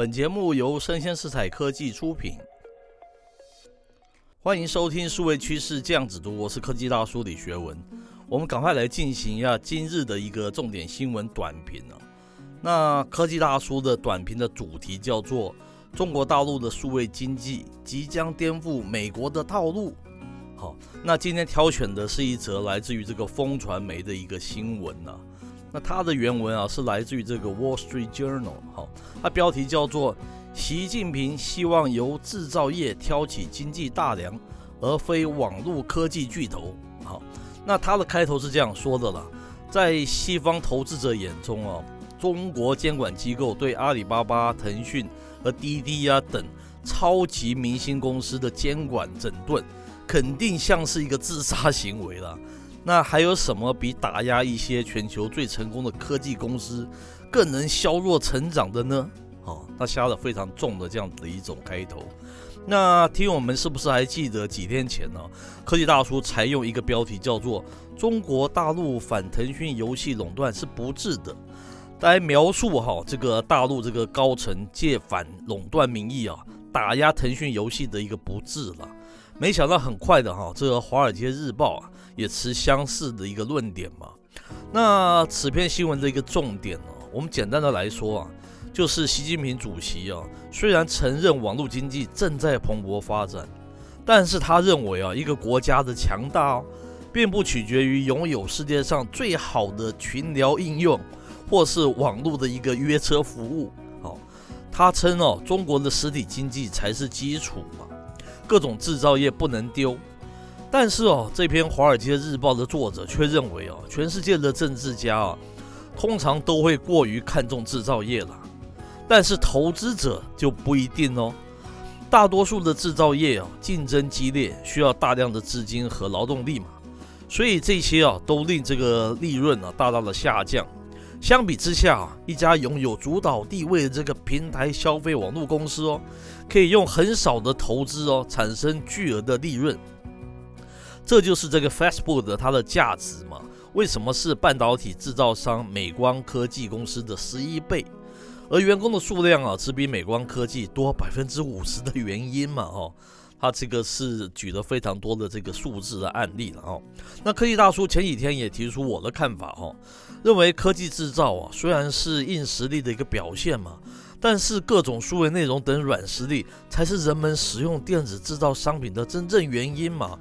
本节目由生鲜时采科技出品，欢迎收听数位趋势酱子读，我是科技大叔李学文。我们赶快来进行一下今日的一个重点新闻短评啊。那科技大叔的短评的主题叫做“中国大陆的数位经济即将颠覆美国的道路”。好，那今天挑选的是一则来自于这个风传媒的一个新闻啊。那它的原文啊是来自于这个 Wall Street Journal，好，它标题叫做“习近平希望由制造业挑起经济大梁，而非网络科技巨头”。好，那它的开头是这样说的了，在西方投资者眼中啊，中国监管机构对阿里巴巴、腾讯和滴滴啊等超级明星公司的监管整顿，肯定像是一个自杀行为了。那还有什么比打压一些全球最成功的科技公司更能削弱成长的呢？哦，他下了非常重的这样子的一种开头。那听友们是不是还记得几天前呢？科技大叔采用一个标题叫做“中国大陆反腾讯游戏垄断是不智的”，来描述哈这个大陆这个高层借反垄断名义啊打压腾讯游戏的一个不智了。没想到很快的哈，这个《华尔街日报》啊也持相似的一个论点嘛。那此篇新闻的一个重点呢，我们简单的来说啊，就是习近平主席啊，虽然承认网络经济正在蓬勃发展，但是他认为啊，一个国家的强大，并不取决于拥有世界上最好的群聊应用，或是网络的一个约车服务。哦，他称哦，中国的实体经济才是基础嘛。各种制造业不能丢，但是哦，这篇《华尔街日报》的作者却认为哦，全世界的政治家啊，通常都会过于看重制造业了，但是投资者就不一定哦。大多数的制造业啊，竞争激烈，需要大量的资金和劳动力嘛，所以这些啊，都令这个利润啊大大的下降。相比之下，一家拥有主导地位的这个平台消费网络公司哦，可以用很少的投资哦，产生巨额的利润。这就是这个 Facebook 的它的价值嘛？为什么是半导体制造商美光科技公司的十一倍？而员工的数量啊，只比美光科技多百分之五十的原因嘛？哦。他这个是举了非常多的这个数字的案例了哦。那科技大叔前几天也提出我的看法哦，认为科技制造啊虽然是硬实力的一个表现嘛，但是各种数位内容等软实力才是人们使用电子制造商品的真正原因嘛。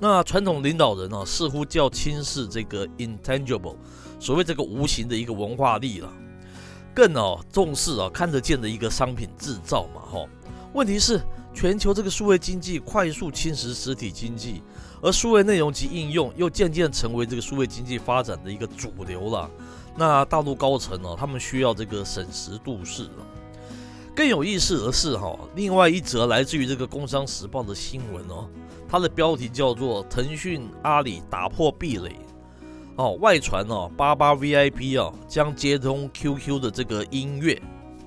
那传统领导人呢似乎较轻视这个 intangible，所谓这个无形的一个文化力了，更哦重视啊看得见的一个商品制造嘛哈。问题是。全球这个数位经济快速侵蚀实体经济，而数位内容及应用又渐渐成为这个数位经济发展的一个主流了。那大陆高层呢，他们需要这个审时度势了。更有意思的是哈，另外一则来自于这个《工商时报》的新闻哦，它的标题叫做“腾讯阿里打破壁垒”。哦，外传哦，八八 VIP 啊将接通 QQ 的这个音乐，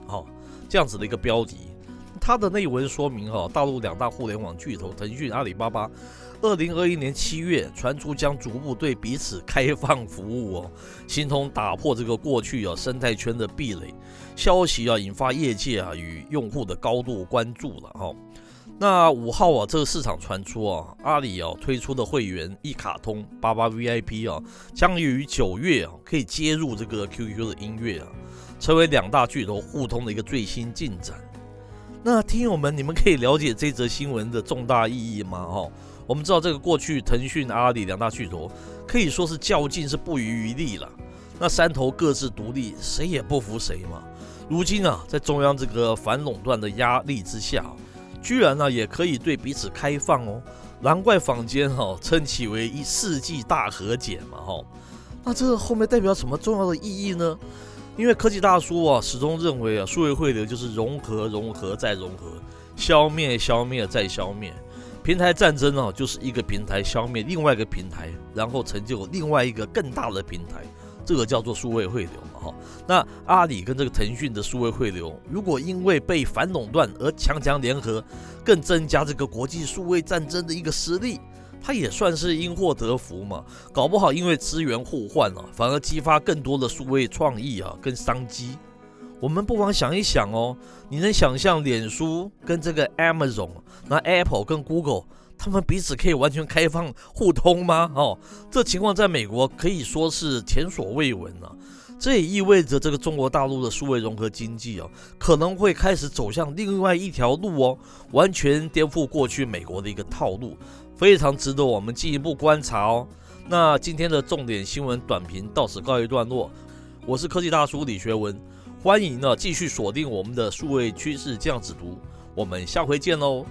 好，这样子的一个标题。它的内文说明哈，大陆两大互联网巨头腾讯、阿里巴巴，二零二一年七月传出将逐步对彼此开放服务哦，形同打破这个过去啊生态圈的壁垒。消息啊引发业界啊与用户的高度关注了哈。那五号啊这个市场传出啊，阿里啊推出的会员一卡通八八 VIP 啊，将于九月啊可以接入这个 QQ 的音乐啊，成为两大巨头互通的一个最新进展。那听友们，你们可以了解这则新闻的重大意义吗？哦，我们知道这个过去腾讯、阿里两大巨头可以说是较劲是不遗余力了。那三头各自独立，谁也不服谁嘛。如今啊，在中央这个反垄断的压力之下，居然呢、啊、也可以对彼此开放哦。难怪坊间哈称其为一世纪大和解嘛。哈，那这后面代表什么重要的意义呢？因为科技大叔啊，始终认为啊，数位汇流就是融合、融合再融合，消灭、消灭再消灭。平台战争呢，就是一个平台消灭另外一个平台，然后成就另外一个更大的平台，这个叫做数位汇流嘛，哈。那阿里跟这个腾讯的数位汇流，如果因为被反垄断而强强联合，更增加这个国际数位战争的一个实力。他也算是因祸得福嘛，搞不好因为资源互换啊，反而激发更多的数位创意啊跟商机。我们不妨想一想哦，你能想象脸书跟这个 Amazon，那 Apple 跟 Google，他们彼此可以完全开放互通吗？哦，这情况在美国可以说是前所未闻啊。这也意味着这个中国大陆的数位融合经济哦，可能会开始走向另外一条路哦，完全颠覆过去美国的一个套路，非常值得我们进一步观察哦。那今天的重点新闻短评到此告一段落，我是科技大叔李学文。欢迎呢，继续锁定我们的数位趋势这样子读，我们下回见喽。